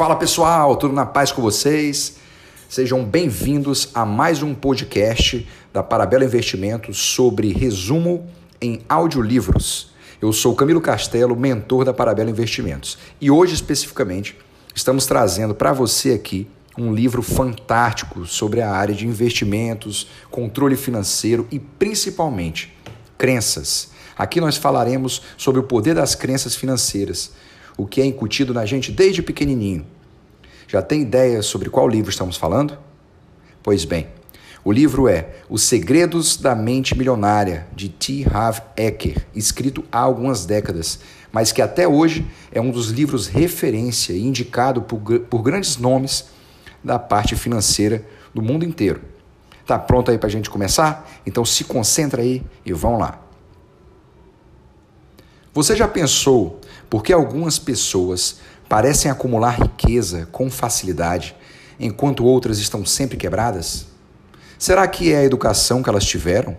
Fala pessoal, tudo na paz com vocês? Sejam bem-vindos a mais um podcast da Parabela Investimentos sobre resumo em audiolivros. Eu sou Camilo Castelo, mentor da Parabela Investimentos, e hoje especificamente estamos trazendo para você aqui um livro fantástico sobre a área de investimentos, controle financeiro e principalmente crenças. Aqui nós falaremos sobre o poder das crenças financeiras o que é incutido na gente desde pequenininho. Já tem ideia sobre qual livro estamos falando? Pois bem, o livro é Os Segredos da Mente Milionária, de T. Harv Eker, escrito há algumas décadas, mas que até hoje é um dos livros referência e indicado por, por grandes nomes da parte financeira do mundo inteiro. Tá pronto aí para a gente começar? Então se concentra aí e vamos lá. Você já pensou por que algumas pessoas parecem acumular riqueza com facilidade, enquanto outras estão sempre quebradas? Será que é a educação que elas tiveram?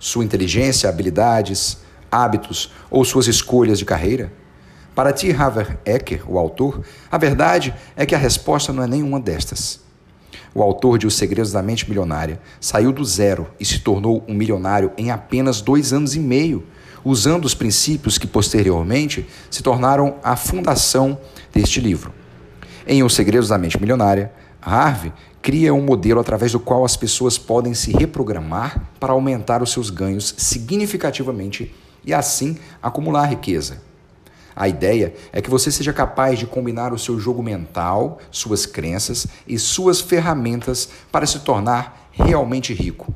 Sua inteligência, habilidades, hábitos ou suas escolhas de carreira? Para T. Haver Ecker, o autor, a verdade é que a resposta não é nenhuma destas. O autor de Os Segredos da Mente Milionária saiu do zero e se tornou um milionário em apenas dois anos e meio usando os princípios que posteriormente se tornaram a fundação deste livro. Em Os Segredos da Mente Milionária, Harvey cria um modelo através do qual as pessoas podem se reprogramar para aumentar os seus ganhos significativamente e assim acumular riqueza. A ideia é que você seja capaz de combinar o seu jogo mental, suas crenças e suas ferramentas para se tornar realmente rico.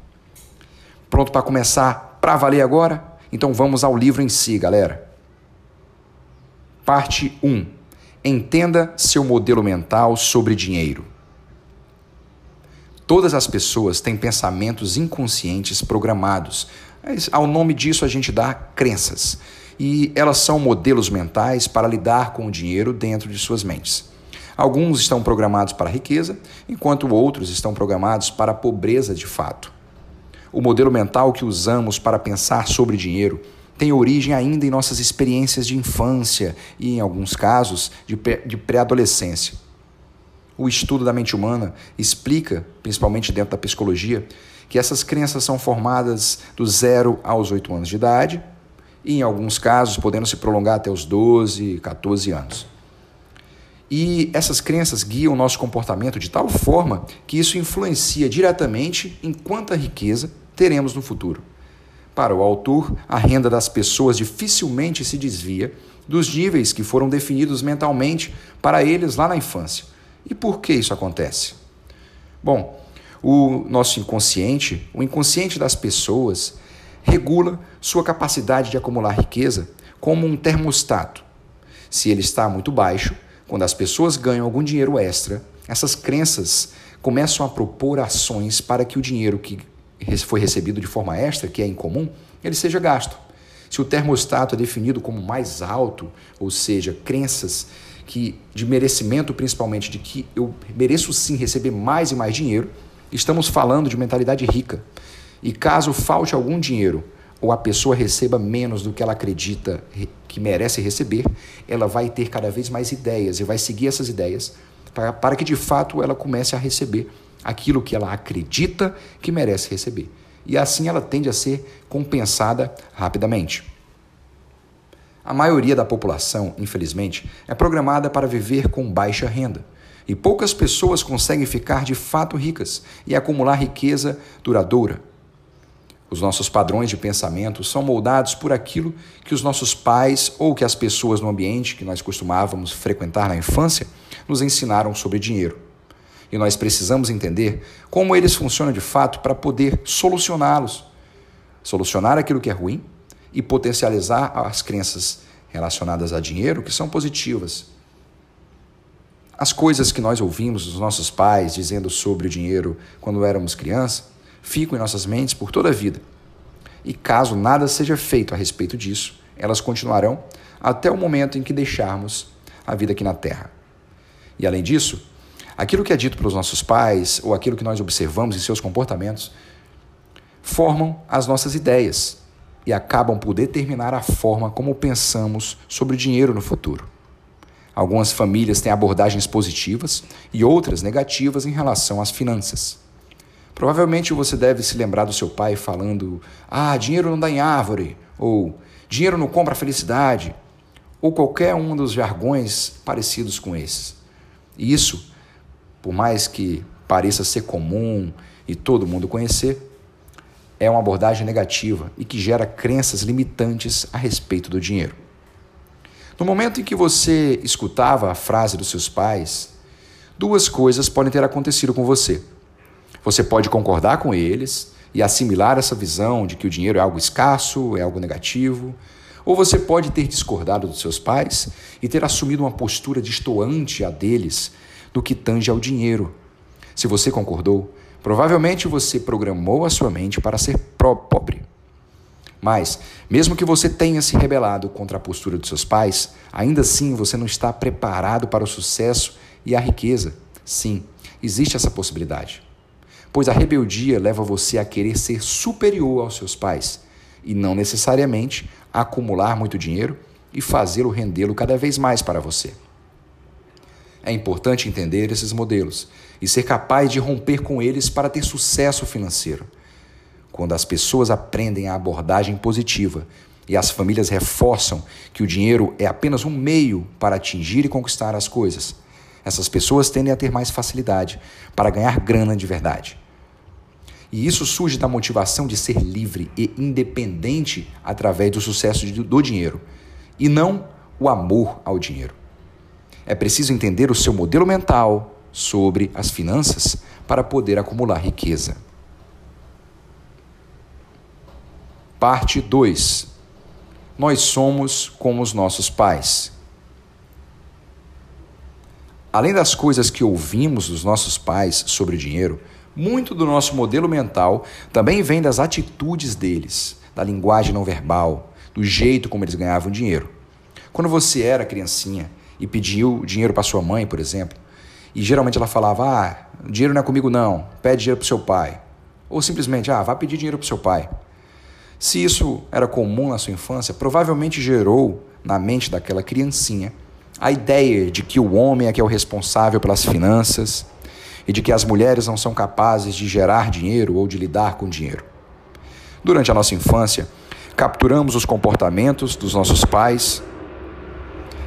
Pronto para começar para valer agora? Então vamos ao livro em si, galera. Parte 1. Entenda seu modelo mental sobre dinheiro. Todas as pessoas têm pensamentos inconscientes programados. Ao nome disso a gente dá crenças. E elas são modelos mentais para lidar com o dinheiro dentro de suas mentes. Alguns estão programados para a riqueza, enquanto outros estão programados para a pobreza de fato. O modelo mental que usamos para pensar sobre dinheiro tem origem ainda em nossas experiências de infância e, em alguns casos, de pré-adolescência. O estudo da mente humana explica, principalmente dentro da psicologia, que essas crenças são formadas do zero aos 8 anos de idade e, em alguns casos, podendo se prolongar até os 12, 14 anos. E essas crenças guiam o nosso comportamento de tal forma que isso influencia diretamente em quanta riqueza teremos no futuro. Para o autor, a renda das pessoas dificilmente se desvia dos níveis que foram definidos mentalmente para eles lá na infância. E por que isso acontece? Bom, o nosso inconsciente, o inconsciente das pessoas, regula sua capacidade de acumular riqueza como um termostato. Se ele está muito baixo, quando as pessoas ganham algum dinheiro extra, essas crenças começam a propor ações para que o dinheiro que foi recebido de forma extra, que é incomum, ele seja gasto. Se o termostato é definido como mais alto, ou seja, crenças que de merecimento principalmente de que eu mereço sim receber mais e mais dinheiro, estamos falando de mentalidade rica. E caso falte algum dinheiro ou a pessoa receba menos do que ela acredita que merece receber, ela vai ter cada vez mais ideias e vai seguir essas ideias para, para que de fato ela comece a receber aquilo que ela acredita que merece receber. E assim ela tende a ser compensada rapidamente. A maioria da população, infelizmente, é programada para viver com baixa renda. E poucas pessoas conseguem ficar de fato ricas e acumular riqueza duradoura. Os nossos padrões de pensamento são moldados por aquilo que os nossos pais ou que as pessoas no ambiente que nós costumávamos frequentar na infância nos ensinaram sobre dinheiro. E nós precisamos entender como eles funcionam de fato para poder solucioná-los. Solucionar aquilo que é ruim e potencializar as crenças relacionadas a dinheiro que são positivas. As coisas que nós ouvimos dos nossos pais dizendo sobre o dinheiro quando éramos crianças ficam em nossas mentes por toda a vida. E caso nada seja feito a respeito disso, elas continuarão até o momento em que deixarmos a vida aqui na Terra. E além disso, Aquilo que é dito pelos nossos pais ou aquilo que nós observamos em seus comportamentos formam as nossas ideias e acabam por determinar a forma como pensamos sobre o dinheiro no futuro. Algumas famílias têm abordagens positivas e outras negativas em relação às finanças. Provavelmente você deve se lembrar do seu pai falando: Ah, dinheiro não dá em árvore, ou dinheiro não compra felicidade, ou qualquer um dos jargões parecidos com esses. E isso, por mais que pareça ser comum e todo mundo conhecer, é uma abordagem negativa e que gera crenças limitantes a respeito do dinheiro. No momento em que você escutava a frase dos seus pais, duas coisas podem ter acontecido com você. Você pode concordar com eles e assimilar essa visão de que o dinheiro é algo escasso, é algo negativo, ou você pode ter discordado dos seus pais e ter assumido uma postura distoante a deles do que tange ao dinheiro. Se você concordou, provavelmente você programou a sua mente para ser pobre. Mas, mesmo que você tenha se rebelado contra a postura dos seus pais, ainda assim você não está preparado para o sucesso e a riqueza. Sim, existe essa possibilidade. Pois a rebeldia leva você a querer ser superior aos seus pais e não necessariamente a acumular muito dinheiro e fazê-lo rendê-lo cada vez mais para você. É importante entender esses modelos e ser capaz de romper com eles para ter sucesso financeiro. Quando as pessoas aprendem a abordagem positiva e as famílias reforçam que o dinheiro é apenas um meio para atingir e conquistar as coisas, essas pessoas tendem a ter mais facilidade para ganhar grana de verdade. E isso surge da motivação de ser livre e independente através do sucesso do dinheiro, e não o amor ao dinheiro. É preciso entender o seu modelo mental sobre as finanças para poder acumular riqueza. Parte 2. Nós somos como os nossos pais. Além das coisas que ouvimos dos nossos pais sobre o dinheiro, muito do nosso modelo mental também vem das atitudes deles, da linguagem não verbal, do jeito como eles ganhavam dinheiro. Quando você era criancinha e pediu dinheiro para sua mãe, por exemplo, e geralmente ela falava: "Ah, dinheiro não é comigo não, pede dinheiro para seu pai". Ou simplesmente: "Ah, vá pedir dinheiro para seu pai". Se isso era comum na sua infância, provavelmente gerou na mente daquela criancinha a ideia de que o homem é que é o responsável pelas finanças e de que as mulheres não são capazes de gerar dinheiro ou de lidar com dinheiro. Durante a nossa infância, capturamos os comportamentos dos nossos pais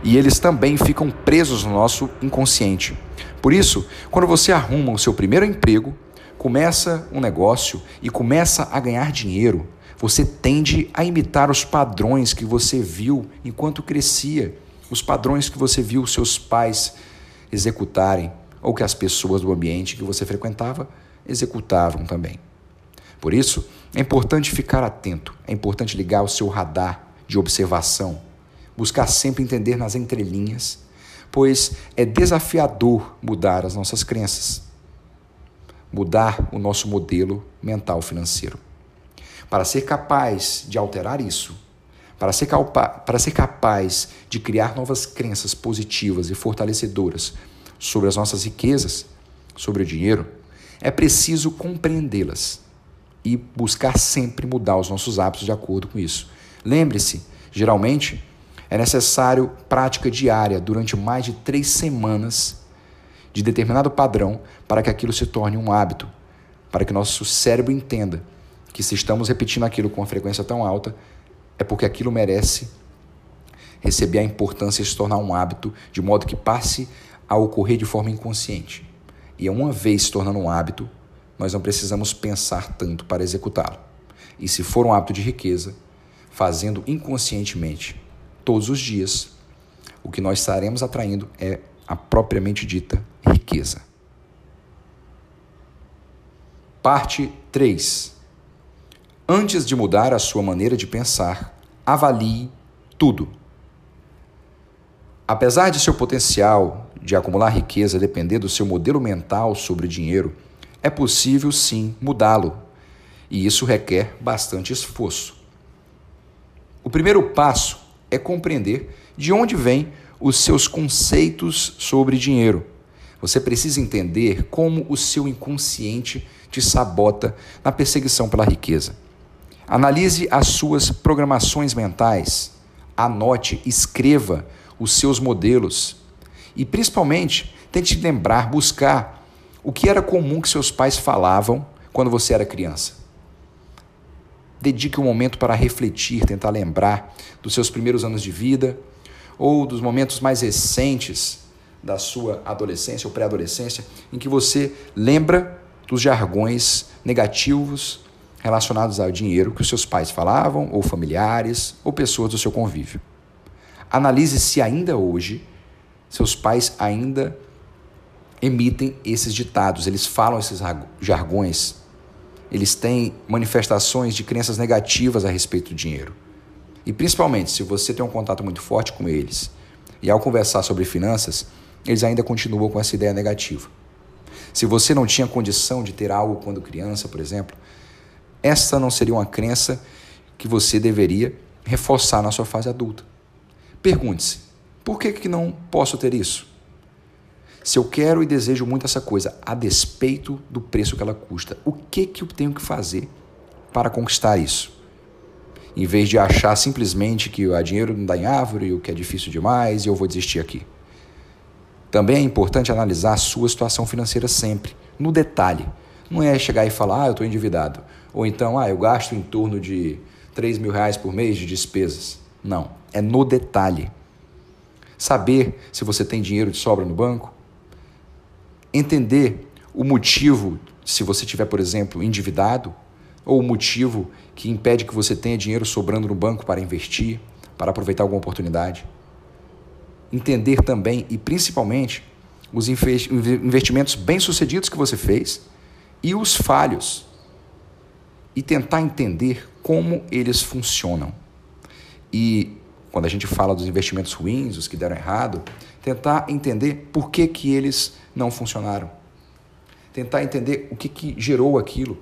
e eles também ficam presos no nosso inconsciente. Por isso, quando você arruma o seu primeiro emprego, começa um negócio e começa a ganhar dinheiro, você tende a imitar os padrões que você viu enquanto crescia, os padrões que você viu seus pais executarem ou que as pessoas do ambiente que você frequentava executavam também. Por isso, é importante ficar atento, é importante ligar o seu radar de observação, buscar sempre entender nas entrelinhas, pois é desafiador mudar as nossas crenças, mudar o nosso modelo mental financeiro. Para ser capaz de alterar isso, para ser, para ser capaz de criar novas crenças positivas e fortalecedoras sobre as nossas riquezas, sobre o dinheiro, é preciso compreendê-las e buscar sempre mudar os nossos hábitos de acordo com isso. Lembre-se, geralmente é necessário prática diária durante mais de três semanas de determinado padrão para que aquilo se torne um hábito, para que nosso cérebro entenda que se estamos repetindo aquilo com uma frequência tão alta, é porque aquilo merece receber a importância de se tornar um hábito, de modo que passe a ocorrer de forma inconsciente. E uma vez se tornando um hábito, nós não precisamos pensar tanto para executá-lo. E se for um hábito de riqueza, fazendo inconscientemente todos os dias, o que nós estaremos atraindo é a propriamente dita riqueza. Parte 3. Antes de mudar a sua maneira de pensar, avalie tudo. Apesar de seu potencial de acumular riqueza depender do seu modelo mental sobre dinheiro, é possível sim mudá-lo, e isso requer bastante esforço. O primeiro passo é compreender de onde vêm os seus conceitos sobre dinheiro. Você precisa entender como o seu inconsciente te sabota na perseguição pela riqueza. Analise as suas programações mentais. Anote, escreva os seus modelos. E principalmente, tente lembrar, buscar o que era comum que seus pais falavam quando você era criança. Dedique um momento para refletir, tentar lembrar dos seus primeiros anos de vida ou dos momentos mais recentes da sua adolescência ou pré-adolescência, em que você lembra dos jargões negativos relacionados ao dinheiro que os seus pais falavam, ou familiares, ou pessoas do seu convívio. Analise se ainda hoje seus pais ainda emitem esses ditados, eles falam esses jargões, eles têm manifestações de crenças negativas a respeito do dinheiro. E principalmente, se você tem um contato muito forte com eles, e ao conversar sobre finanças, eles ainda continuam com essa ideia negativa. Se você não tinha condição de ter algo quando criança, por exemplo, essa não seria uma crença que você deveria reforçar na sua fase adulta. Pergunte-se: por que, que não posso ter isso? Se eu quero e desejo muito essa coisa, a despeito do preço que ela custa, o que, que eu tenho que fazer para conquistar isso? Em vez de achar simplesmente que o dinheiro não dá em árvore, o que é difícil demais e eu vou desistir aqui. Também é importante analisar a sua situação financeira sempre, no detalhe. Não é chegar e falar, ah, eu estou endividado. Ou então, ah, eu gasto em torno de 3 mil reais por mês de despesas. Não, é no detalhe. Saber se você tem dinheiro de sobra no banco. Entender o motivo, se você tiver, por exemplo, endividado, ou o motivo que impede que você tenha dinheiro sobrando no banco para investir, para aproveitar alguma oportunidade. Entender também e principalmente os investimentos bem-sucedidos que você fez e os falhos e tentar entender como eles funcionam. E quando a gente fala dos investimentos ruins, os que deram errado, tentar entender por que, que eles não funcionaram. Tentar entender o que, que gerou aquilo.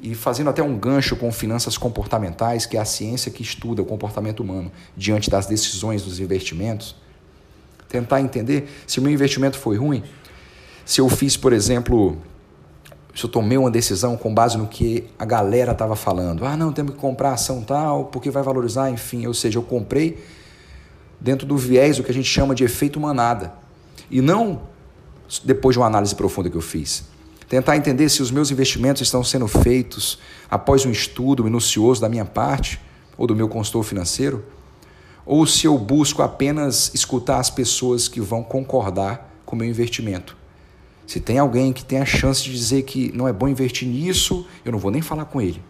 E fazendo até um gancho com finanças comportamentais, que é a ciência que estuda o comportamento humano diante das decisões dos investimentos. Tentar entender se o meu investimento foi ruim, se eu fiz, por exemplo, se eu tomei uma decisão com base no que a galera estava falando. Ah, não, temos que comprar ação tal, porque vai valorizar, enfim. Ou seja, eu comprei dentro do viés do que a gente chama de efeito manada. E não depois de uma análise profunda que eu fiz. Tentar entender se os meus investimentos estão sendo feitos após um estudo minucioso da minha parte ou do meu consultor financeiro, ou se eu busco apenas escutar as pessoas que vão concordar com o meu investimento. Se tem alguém que tem a chance de dizer que não é bom investir nisso, eu não vou nem falar com ele.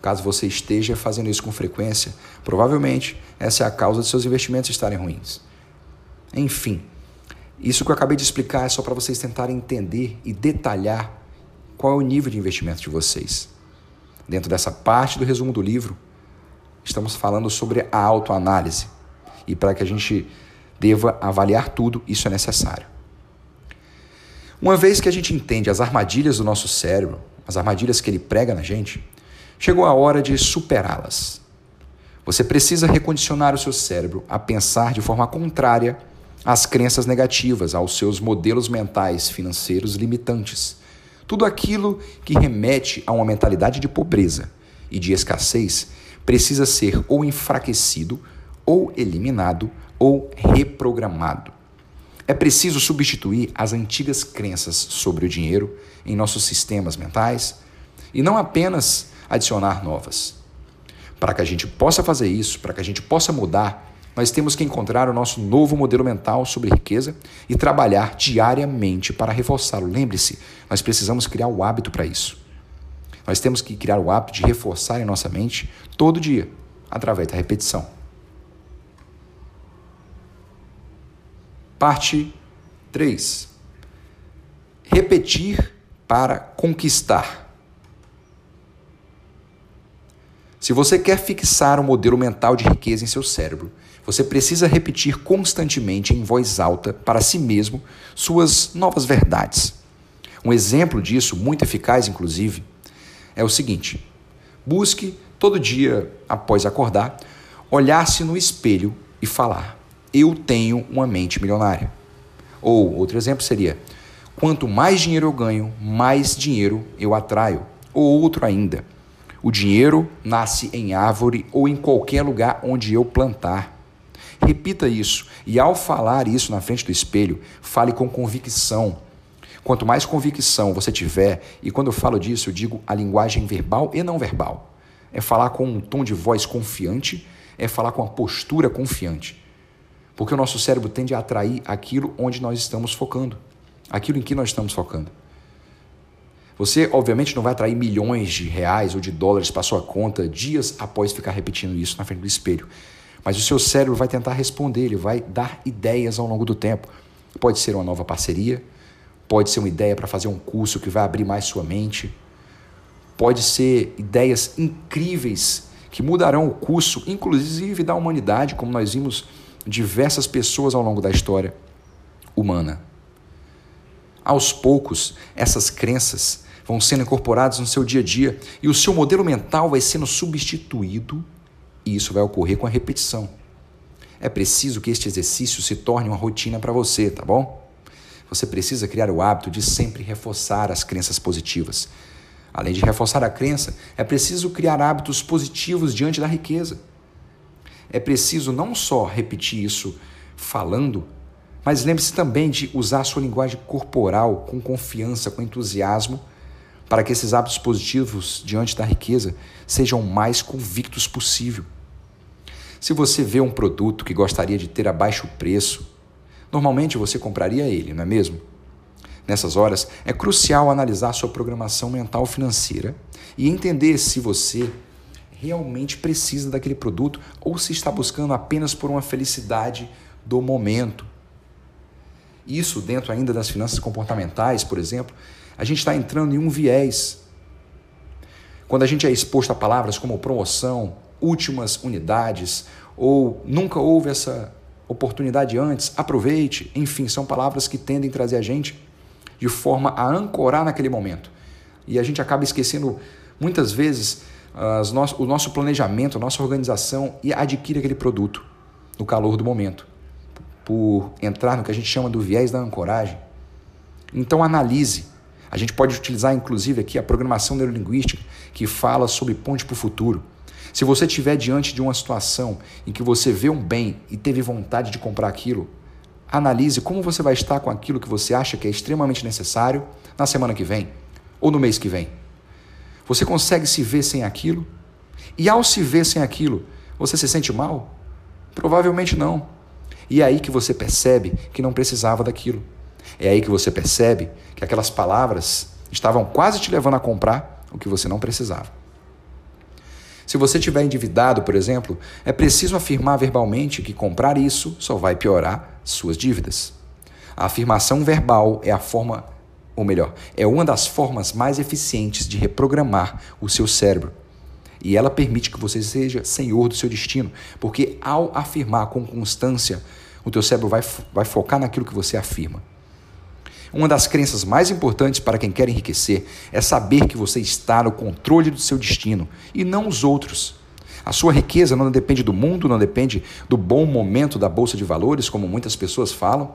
Caso você esteja fazendo isso com frequência, provavelmente essa é a causa de seus investimentos estarem ruins. Enfim, isso que eu acabei de explicar é só para vocês tentarem entender e detalhar qual é o nível de investimento de vocês. Dentro dessa parte do resumo do livro, estamos falando sobre a autoanálise. E para que a gente deva avaliar tudo, isso é necessário. Uma vez que a gente entende as armadilhas do nosso cérebro, as armadilhas que ele prega na gente, chegou a hora de superá-las. Você precisa recondicionar o seu cérebro a pensar de forma contrária às crenças negativas, aos seus modelos mentais financeiros limitantes. Tudo aquilo que remete a uma mentalidade de pobreza e de escassez precisa ser ou enfraquecido, ou eliminado, ou reprogramado. É preciso substituir as antigas crenças sobre o dinheiro em nossos sistemas mentais e não apenas adicionar novas. Para que a gente possa fazer isso, para que a gente possa mudar, nós temos que encontrar o nosso novo modelo mental sobre riqueza e trabalhar diariamente para reforçá-lo. Lembre-se, nós precisamos criar o hábito para isso. Nós temos que criar o hábito de reforçar em nossa mente todo dia, através da repetição. Parte 3. Repetir para conquistar. Se você quer fixar um modelo mental de riqueza em seu cérebro, você precisa repetir constantemente em voz alta para si mesmo suas novas verdades. Um exemplo disso, muito eficaz inclusive, é o seguinte: busque todo dia após acordar, olhar-se no espelho e falar: eu tenho uma mente milionária. Ou outro exemplo seria: quanto mais dinheiro eu ganho, mais dinheiro eu atraio. Ou outro ainda: o dinheiro nasce em árvore ou em qualquer lugar onde eu plantar. Repita isso e, ao falar isso na frente do espelho, fale com convicção. Quanto mais convicção você tiver, e quando eu falo disso, eu digo a linguagem verbal e não verbal. É falar com um tom de voz confiante, é falar com a postura confiante. Porque o nosso cérebro tende a atrair aquilo onde nós estamos focando, aquilo em que nós estamos focando. Você, obviamente, não vai atrair milhões de reais ou de dólares para sua conta dias após ficar repetindo isso na frente do espelho. Mas o seu cérebro vai tentar responder, ele vai dar ideias ao longo do tempo. Pode ser uma nova parceria, pode ser uma ideia para fazer um curso que vai abrir mais sua mente, pode ser ideias incríveis que mudarão o curso, inclusive da humanidade, como nós vimos diversas pessoas ao longo da história humana. Aos poucos, essas crenças vão sendo incorporadas no seu dia a dia e o seu modelo mental vai sendo substituído, e isso vai ocorrer com a repetição. É preciso que este exercício se torne uma rotina para você, tá bom? Você precisa criar o hábito de sempre reforçar as crenças positivas. Além de reforçar a crença, é preciso criar hábitos positivos diante da riqueza. É preciso não só repetir isso falando, mas lembre-se também de usar sua linguagem corporal com confiança, com entusiasmo, para que esses hábitos positivos diante da riqueza sejam mais convictos possível. Se você vê um produto que gostaria de ter a baixo preço, normalmente você compraria ele, não é mesmo? Nessas horas, é crucial analisar sua programação mental financeira e entender se você realmente precisa daquele produto ou se está buscando apenas por uma felicidade do momento. Isso dentro ainda das finanças comportamentais, por exemplo, a gente está entrando em um viés. Quando a gente é exposto a palavras como promoção, últimas unidades, ou nunca houve essa oportunidade antes, aproveite, enfim, são palavras que tendem a trazer a gente de forma a ancorar naquele momento. E a gente acaba esquecendo muitas vezes no o nosso planejamento, a nossa organização e adquire aquele produto no calor do momento por entrar no que a gente chama do viés da ancoragem. Então analise. A gente pode utilizar inclusive aqui a programação neurolinguística que fala sobre ponte para o futuro. Se você estiver diante de uma situação em que você vê um bem e teve vontade de comprar aquilo, analise como você vai estar com aquilo que você acha que é extremamente necessário na semana que vem ou no mês que vem. Você consegue se ver sem aquilo? E ao se ver sem aquilo, você se sente mal? Provavelmente não. E é aí que você percebe que não precisava daquilo. É aí que você percebe que aquelas palavras estavam quase te levando a comprar o que você não precisava. Se você estiver endividado, por exemplo, é preciso afirmar verbalmente que comprar isso só vai piorar suas dívidas. A afirmação verbal é a forma, ou melhor, é uma das formas mais eficientes de reprogramar o seu cérebro. E ela permite que você seja senhor do seu destino, porque ao afirmar com constância, o teu cérebro vai, vai focar naquilo que você afirma. Uma das crenças mais importantes para quem quer enriquecer é saber que você está no controle do seu destino e não os outros. A sua riqueza não depende do mundo, não depende do bom momento da bolsa de valores, como muitas pessoas falam.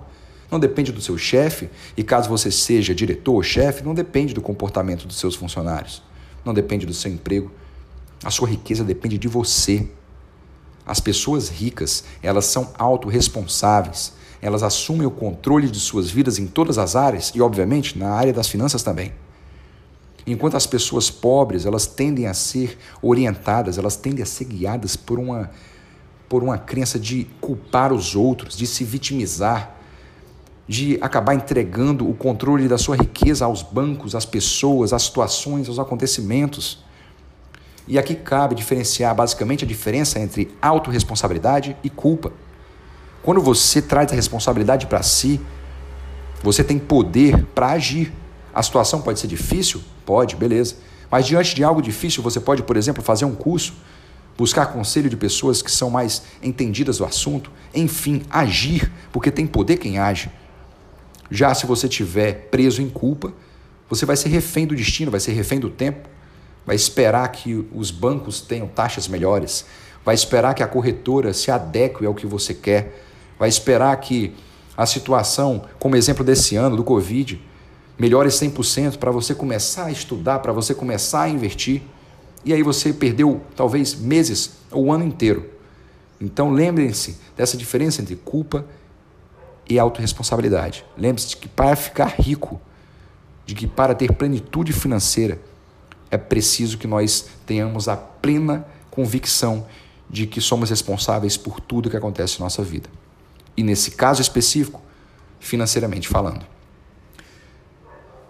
Não depende do seu chefe, e caso você seja diretor ou chefe, não depende do comportamento dos seus funcionários. Não depende do seu emprego. A sua riqueza depende de você. As pessoas ricas, elas são autorresponsáveis. Elas assumem o controle de suas vidas em todas as áreas e, obviamente, na área das finanças também. Enquanto as pessoas pobres, elas tendem a ser orientadas, elas tendem a ser guiadas por uma por uma crença de culpar os outros, de se vitimizar, de acabar entregando o controle da sua riqueza aos bancos, às pessoas, às situações, aos acontecimentos. E aqui cabe diferenciar basicamente a diferença entre autorresponsabilidade e culpa. Quando você traz a responsabilidade para si, você tem poder para agir. A situação pode ser difícil? Pode, beleza. Mas diante de algo difícil, você pode, por exemplo, fazer um curso, buscar conselho de pessoas que são mais entendidas do assunto, enfim, agir, porque tem poder quem age. Já se você estiver preso em culpa, você vai ser refém do destino, vai ser refém do tempo, vai esperar que os bancos tenham taxas melhores, vai esperar que a corretora se adeque ao que você quer, vai esperar que a situação, como exemplo desse ano do Covid, melhore 100% para você começar a estudar, para você começar a investir. E aí você perdeu talvez meses ou o ano inteiro Então lembrem-se dessa diferença entre culpa e autorresponsabilidade. Lembre-se que para ficar rico, de que para ter plenitude financeira, é preciso que nós tenhamos a plena convicção de que somos responsáveis por tudo que acontece em nossa vida. E nesse caso específico, financeiramente falando.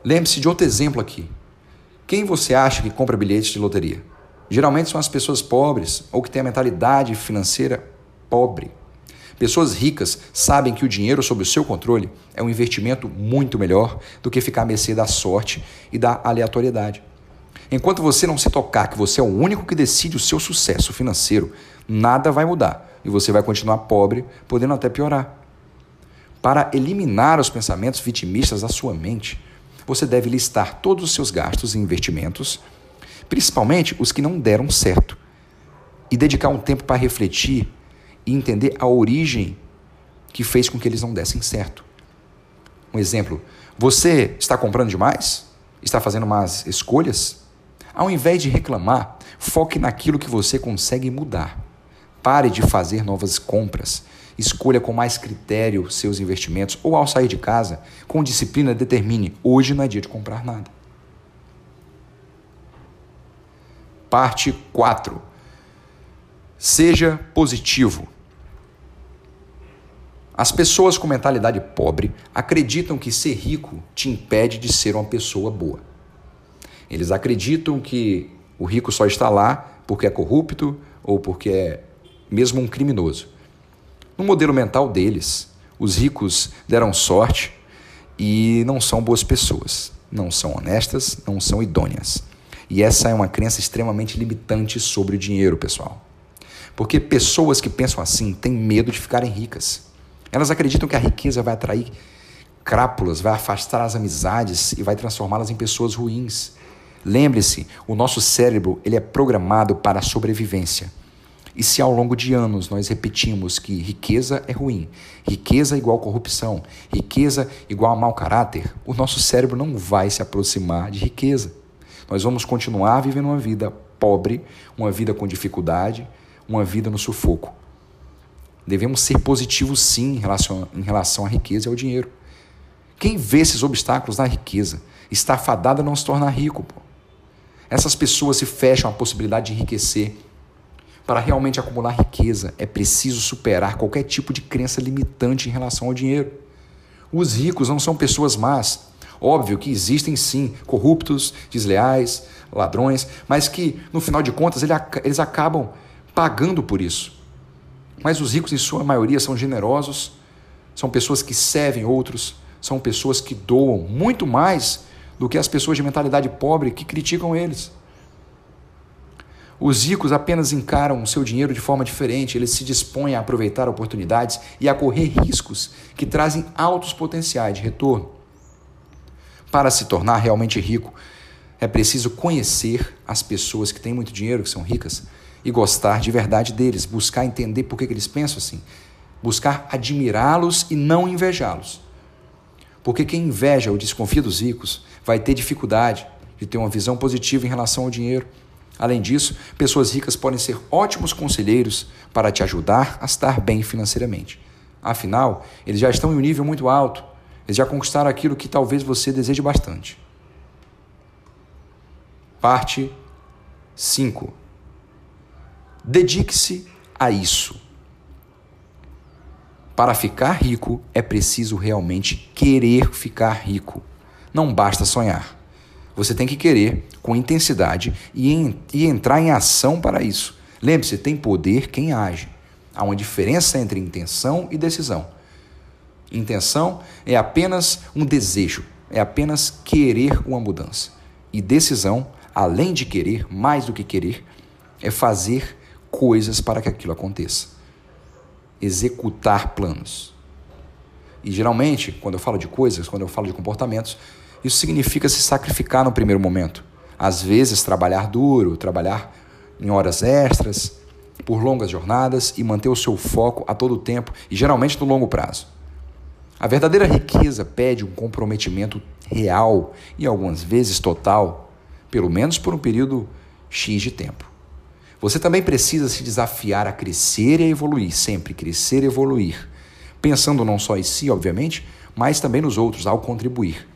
Lembre-se de outro exemplo aqui. Quem você acha que compra bilhetes de loteria? Geralmente são as pessoas pobres ou que têm a mentalidade financeira pobre. Pessoas ricas sabem que o dinheiro sob o seu controle é um investimento muito melhor do que ficar à mercê da sorte e da aleatoriedade. Enquanto você não se tocar que você é o único que decide o seu sucesso financeiro, nada vai mudar e você vai continuar pobre, podendo até piorar. Para eliminar os pensamentos vitimistas da sua mente, você deve listar todos os seus gastos e investimentos, principalmente os que não deram certo, e dedicar um tempo para refletir e entender a origem que fez com que eles não dessem certo. Um exemplo: você está comprando demais? Está fazendo más escolhas? Ao invés de reclamar, foque naquilo que você consegue mudar. Pare de fazer novas compras Escolha com mais critério seus investimentos ou ao sair de casa, com disciplina, determine: hoje não é dia de comprar nada. Parte 4. Seja positivo. As pessoas com mentalidade pobre acreditam que ser rico te impede de ser uma pessoa boa. Eles acreditam que o rico só está lá porque é corrupto ou porque é mesmo um criminoso. No modelo mental deles, os ricos deram sorte e não são boas pessoas, não são honestas, não são idôneas. E essa é uma crença extremamente limitante sobre o dinheiro, pessoal. Porque pessoas que pensam assim têm medo de ficarem ricas. Elas acreditam que a riqueza vai atrair crápulas, vai afastar as amizades e vai transformá-las em pessoas ruins. Lembre-se, o nosso cérebro ele é programado para a sobrevivência. E se ao longo de anos nós repetimos que riqueza é ruim, riqueza igual corrupção, riqueza igual a mau caráter, o nosso cérebro não vai se aproximar de riqueza. Nós vamos continuar vivendo uma vida pobre, uma vida com dificuldade, uma vida no sufoco. Devemos ser positivos sim em relação, em relação à riqueza e ao dinheiro. Quem vê esses obstáculos na riqueza está fadado a não se tornar rico. Pô. Essas pessoas se fecham à possibilidade de enriquecer para realmente acumular riqueza, é preciso superar qualquer tipo de crença limitante em relação ao dinheiro. Os ricos não são pessoas más. Óbvio que existem sim corruptos, desleais, ladrões, mas que no final de contas eles acabam pagando por isso. Mas os ricos, em sua maioria, são generosos, são pessoas que servem outros, são pessoas que doam muito mais do que as pessoas de mentalidade pobre que criticam eles. Os ricos apenas encaram o seu dinheiro de forma diferente, eles se dispõem a aproveitar oportunidades e a correr riscos que trazem altos potenciais de retorno. Para se tornar realmente rico, é preciso conhecer as pessoas que têm muito dinheiro, que são ricas, e gostar de verdade deles, buscar entender por que, eles pensam assim, buscar admirá-los e não invejá-los. Porque quem inveja ou desconfia dos ricos vai ter dificuldade de ter uma visão positiva em relação ao dinheiro Além disso, pessoas ricas podem ser ótimos conselheiros para te ajudar a estar bem financeiramente. Afinal, eles já estão em um nível muito alto, eles já conquistaram aquilo que talvez você deseje bastante. Parte 5. Dedique-se a isso. Para ficar rico é preciso realmente querer ficar rico. Não basta sonhar. Você tem que querer com intensidade e, em, e entrar em ação para isso. Lembre-se, tem poder quem age. Há uma diferença entre intenção e decisão. Intenção é apenas um desejo, é apenas querer uma mudança. E decisão, além de querer, mais do que querer, é fazer coisas para que aquilo aconteça. Executar planos. E geralmente, quando eu falo de coisas, quando eu falo de comportamentos, isso significa se sacrificar no primeiro momento. Às vezes, trabalhar duro, trabalhar em horas extras, por longas jornadas e manter o seu foco a todo tempo e geralmente no longo prazo. A verdadeira riqueza pede um comprometimento real e algumas vezes total, pelo menos por um período X de tempo. Você também precisa se desafiar a crescer e a evoluir, sempre crescer e evoluir, pensando não só em si, obviamente, mas também nos outros, ao contribuir.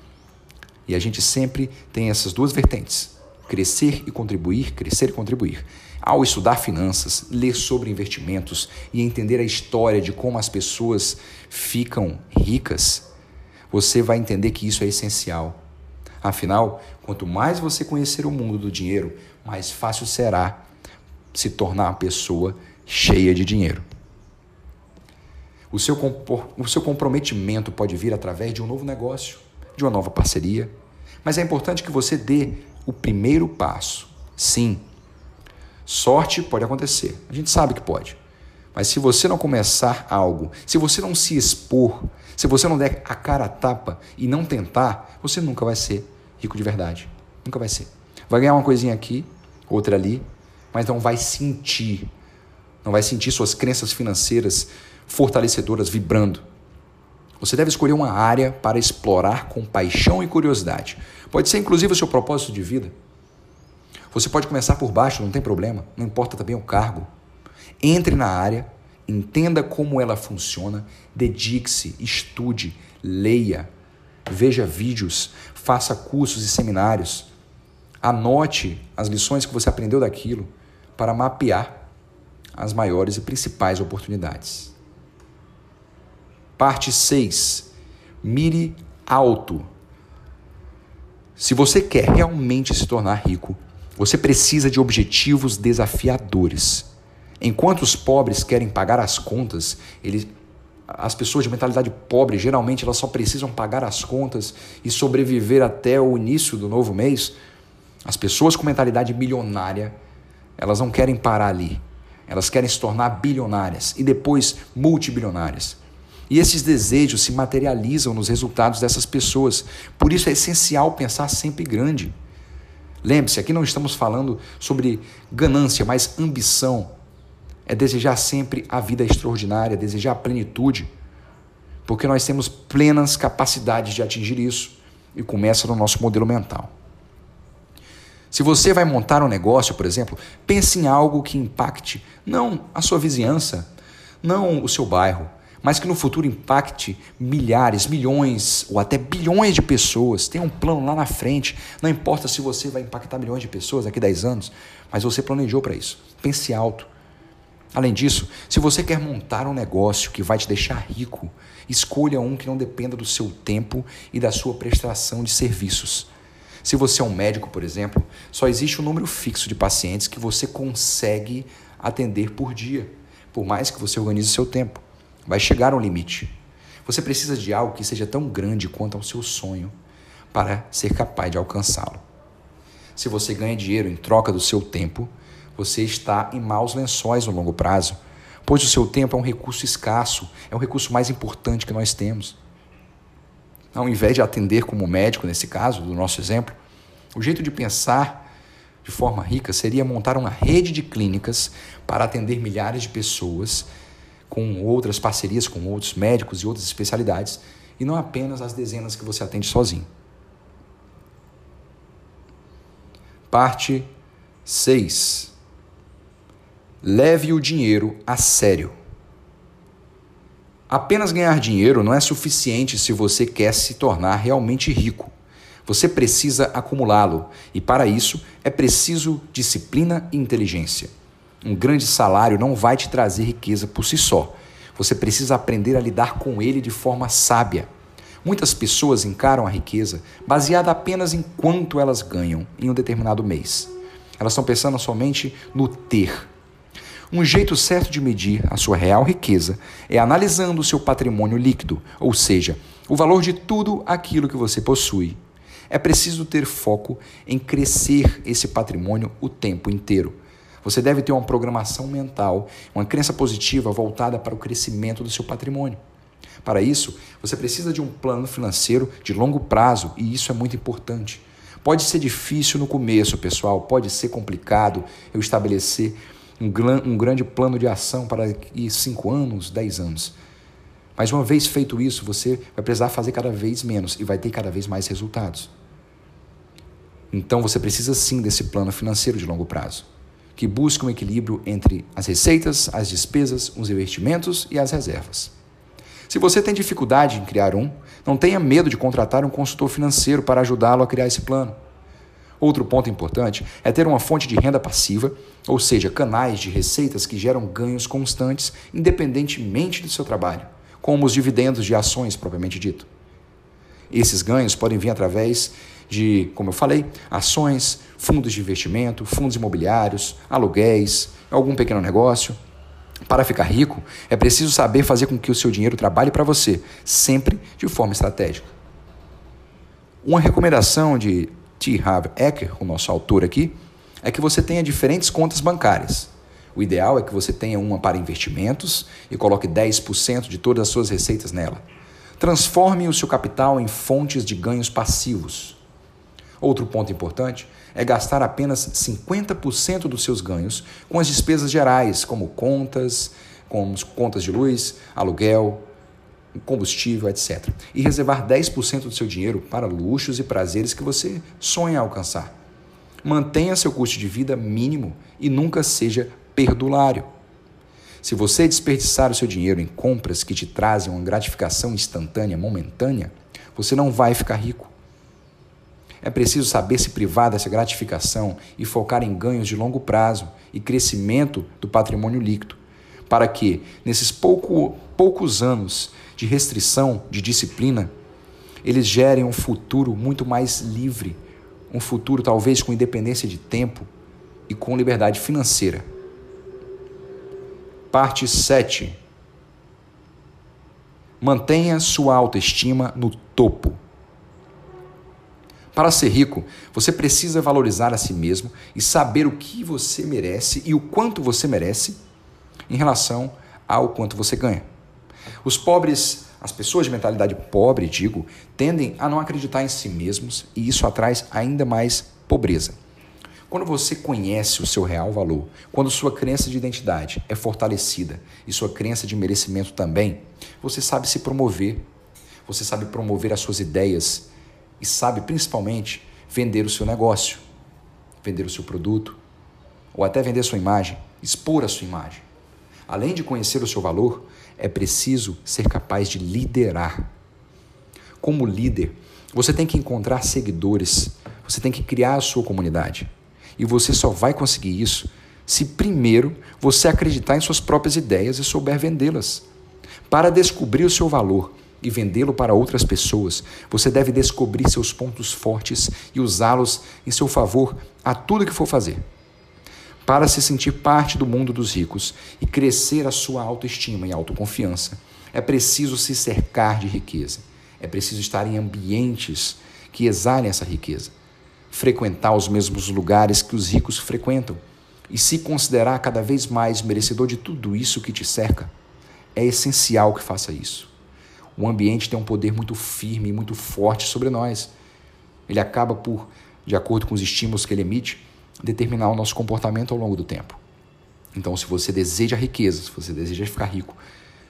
E a gente sempre tem essas duas vertentes: crescer e contribuir, crescer e contribuir. Ao estudar finanças, ler sobre investimentos e entender a história de como as pessoas ficam ricas, você vai entender que isso é essencial. Afinal, quanto mais você conhecer o mundo do dinheiro, mais fácil será se tornar uma pessoa cheia de dinheiro. O seu, o seu comprometimento pode vir através de um novo negócio, de uma nova parceria, mas é importante que você dê o primeiro passo. Sim, sorte pode acontecer, a gente sabe que pode. Mas se você não começar algo, se você não se expor, se você não der a cara a tapa e não tentar, você nunca vai ser rico de verdade. Nunca vai ser. Vai ganhar uma coisinha aqui, outra ali, mas não vai sentir, não vai sentir suas crenças financeiras fortalecedoras vibrando. Você deve escolher uma área para explorar com paixão e curiosidade. Pode ser inclusive o seu propósito de vida. Você pode começar por baixo, não tem problema, não importa também o cargo. Entre na área, entenda como ela funciona, dedique-se, estude, leia, veja vídeos, faça cursos e seminários. Anote as lições que você aprendeu daquilo para mapear as maiores e principais oportunidades. Parte 6. Mire alto. Se você quer realmente se tornar rico, você precisa de objetivos desafiadores. Enquanto os pobres querem pagar as contas, eles, as pessoas de mentalidade pobre geralmente elas só precisam pagar as contas e sobreviver até o início do novo mês. As pessoas com mentalidade milionária elas não querem parar ali. Elas querem se tornar bilionárias e depois multibilionárias. E esses desejos se materializam nos resultados dessas pessoas. Por isso é essencial pensar sempre grande. Lembre-se, aqui não estamos falando sobre ganância, mas ambição. É desejar sempre a vida extraordinária, desejar a plenitude, porque nós temos plenas capacidades de atingir isso e começa no nosso modelo mental. Se você vai montar um negócio, por exemplo, pense em algo que impacte não a sua vizinhança, não o seu bairro, mas que no futuro impacte milhares, milhões ou até bilhões de pessoas. Tem um plano lá na frente. Não importa se você vai impactar milhões de pessoas daqui a 10 anos, mas você planejou para isso. Pense alto. Além disso, se você quer montar um negócio que vai te deixar rico, escolha um que não dependa do seu tempo e da sua prestação de serviços. Se você é um médico, por exemplo, só existe um número fixo de pacientes que você consegue atender por dia, por mais que você organize seu tempo. Vai chegar um limite. Você precisa de algo que seja tão grande quanto ao seu sonho para ser capaz de alcançá-lo. Se você ganha dinheiro em troca do seu tempo, você está em maus lençóis no longo prazo, pois o seu tempo é um recurso escasso, é o recurso mais importante que nós temos. Ao invés de atender como médico, nesse caso, do nosso exemplo, o jeito de pensar de forma rica seria montar uma rede de clínicas para atender milhares de pessoas com outras parcerias com outros médicos e outras especialidades e não apenas as dezenas que você atende sozinho. Parte 6. Leve o dinheiro a sério. Apenas ganhar dinheiro não é suficiente se você quer se tornar realmente rico. Você precisa acumulá-lo e, para isso, é preciso disciplina e inteligência. Um grande salário não vai te trazer riqueza por si só. Você precisa aprender a lidar com ele de forma sábia. Muitas pessoas encaram a riqueza baseada apenas em quanto elas ganham em um determinado mês. Elas estão pensando somente no ter, um jeito certo de medir a sua real riqueza é analisando o seu patrimônio líquido, ou seja, o valor de tudo aquilo que você possui. É preciso ter foco em crescer esse patrimônio o tempo inteiro. Você deve ter uma programação mental, uma crença positiva voltada para o crescimento do seu patrimônio. Para isso, você precisa de um plano financeiro de longo prazo e isso é muito importante. Pode ser difícil no começo, pessoal, pode ser complicado eu estabelecer um, um grande plano de ação para ir cinco anos, dez anos. Mas uma vez feito isso, você vai precisar fazer cada vez menos e vai ter cada vez mais resultados. Então você precisa sim desse plano financeiro de longo prazo. que busca um equilíbrio entre as receitas, as despesas, os investimentos e as reservas. Se você tem dificuldade em criar um, não tenha medo de contratar um consultor financeiro para ajudá-lo a criar esse plano. Outro ponto importante é ter uma fonte de renda passiva, ou seja, canais de receitas que geram ganhos constantes independentemente do seu trabalho, como os dividendos de ações propriamente dito. Esses ganhos podem vir através de, como eu falei, ações, fundos de investimento, fundos imobiliários, aluguéis, algum pequeno negócio. Para ficar rico, é preciso saber fazer com que o seu dinheiro trabalhe para você, sempre de forma estratégica. Uma recomendação de T. Harv Eker, o nosso autor aqui, é que você tenha diferentes contas bancárias. O ideal é que você tenha uma para investimentos e coloque 10% de todas as suas receitas nela. Transforme o seu capital em fontes de ganhos passivos. Outro ponto importante é gastar apenas 50% dos seus ganhos com as despesas gerais, como contas, como contas de luz, aluguel, combustível, etc. E reservar 10% do seu dinheiro para luxos e prazeres que você sonha alcançar. Mantenha seu custo de vida mínimo e nunca seja perdulário. Se você desperdiçar o seu dinheiro em compras que te trazem uma gratificação instantânea, momentânea, você não vai ficar rico. É preciso saber se privar dessa gratificação e focar em ganhos de longo prazo e crescimento do patrimônio líquido, para que, nesses pouco, poucos anos de restrição, de disciplina, eles gerem um futuro muito mais livre, um futuro talvez com independência de tempo e com liberdade financeira. Parte 7. Mantenha sua autoestima no topo. Para ser rico, você precisa valorizar a si mesmo e saber o que você merece e o quanto você merece em relação ao quanto você ganha. Os pobres, as pessoas de mentalidade pobre, digo, tendem a não acreditar em si mesmos e isso atrai ainda mais pobreza. Quando você conhece o seu real valor, quando sua crença de identidade é fortalecida e sua crença de merecimento também, você sabe se promover, você sabe promover as suas ideias e sabe principalmente vender o seu negócio, vender o seu produto, ou até vender sua imagem, expor a sua imagem. Além de conhecer o seu valor, é preciso ser capaz de liderar. Como líder, você tem que encontrar seguidores, você tem que criar a sua comunidade. E você só vai conseguir isso se primeiro você acreditar em suas próprias ideias e souber vendê-las. Para descobrir o seu valor, e vendê-lo para outras pessoas, você deve descobrir seus pontos fortes e usá-los em seu favor a tudo que for fazer. Para se sentir parte do mundo dos ricos e crescer a sua autoestima e autoconfiança, é preciso se cercar de riqueza. É preciso estar em ambientes que exalem essa riqueza, frequentar os mesmos lugares que os ricos frequentam e se considerar cada vez mais merecedor de tudo isso que te cerca. É essencial que faça isso o ambiente tem um poder muito firme e muito forte sobre nós. Ele acaba por, de acordo com os estímulos que ele emite, determinar o nosso comportamento ao longo do tempo. Então, se você deseja riqueza, se você deseja ficar rico,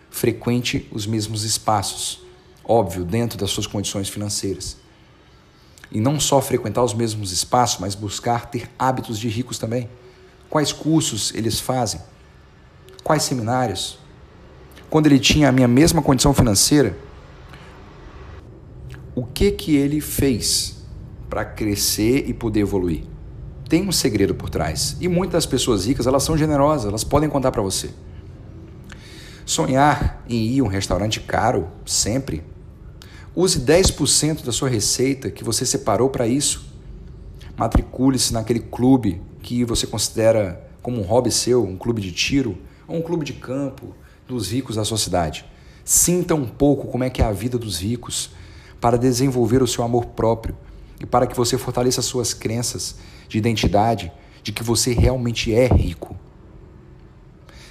frequente os mesmos espaços, óbvio, dentro das suas condições financeiras. E não só frequentar os mesmos espaços, mas buscar ter hábitos de ricos também. Quais cursos eles fazem? Quais seminários? quando ele tinha a minha mesma condição financeira, o que que ele fez para crescer e poder evoluir? Tem um segredo por trás. E muitas pessoas ricas, elas são generosas, elas podem contar para você. Sonhar em ir a um restaurante caro sempre. Use 10% da sua receita que você separou para isso. Matricule-se naquele clube que você considera como um hobby seu, um clube de tiro, ou um clube de campo, dos ricos da sua cidade. Sinta um pouco como é que é a vida dos ricos para desenvolver o seu amor próprio e para que você fortaleça suas crenças de identidade de que você realmente é rico.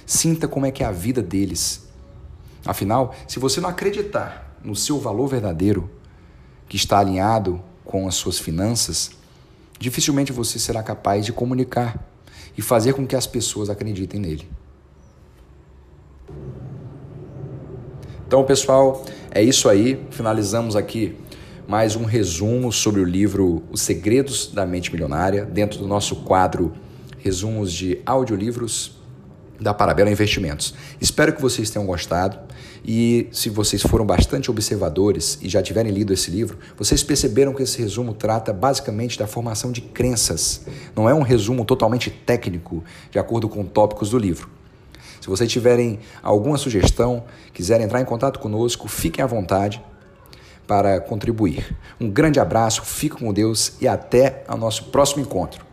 Sinta como é que é a vida deles. Afinal, se você não acreditar no seu valor verdadeiro, que está alinhado com as suas finanças, dificilmente você será capaz de comunicar e fazer com que as pessoas acreditem nele. Então, pessoal, é isso aí. Finalizamos aqui mais um resumo sobre o livro Os Segredos da Mente Milionária, dentro do nosso quadro resumos de audiolivros da Parabela Investimentos. Espero que vocês tenham gostado e se vocês foram bastante observadores e já tiverem lido esse livro, vocês perceberam que esse resumo trata basicamente da formação de crenças. Não é um resumo totalmente técnico, de acordo com tópicos do livro. Se vocês tiverem alguma sugestão, quiserem entrar em contato conosco, fiquem à vontade para contribuir. Um grande abraço, fique com Deus e até o nosso próximo encontro.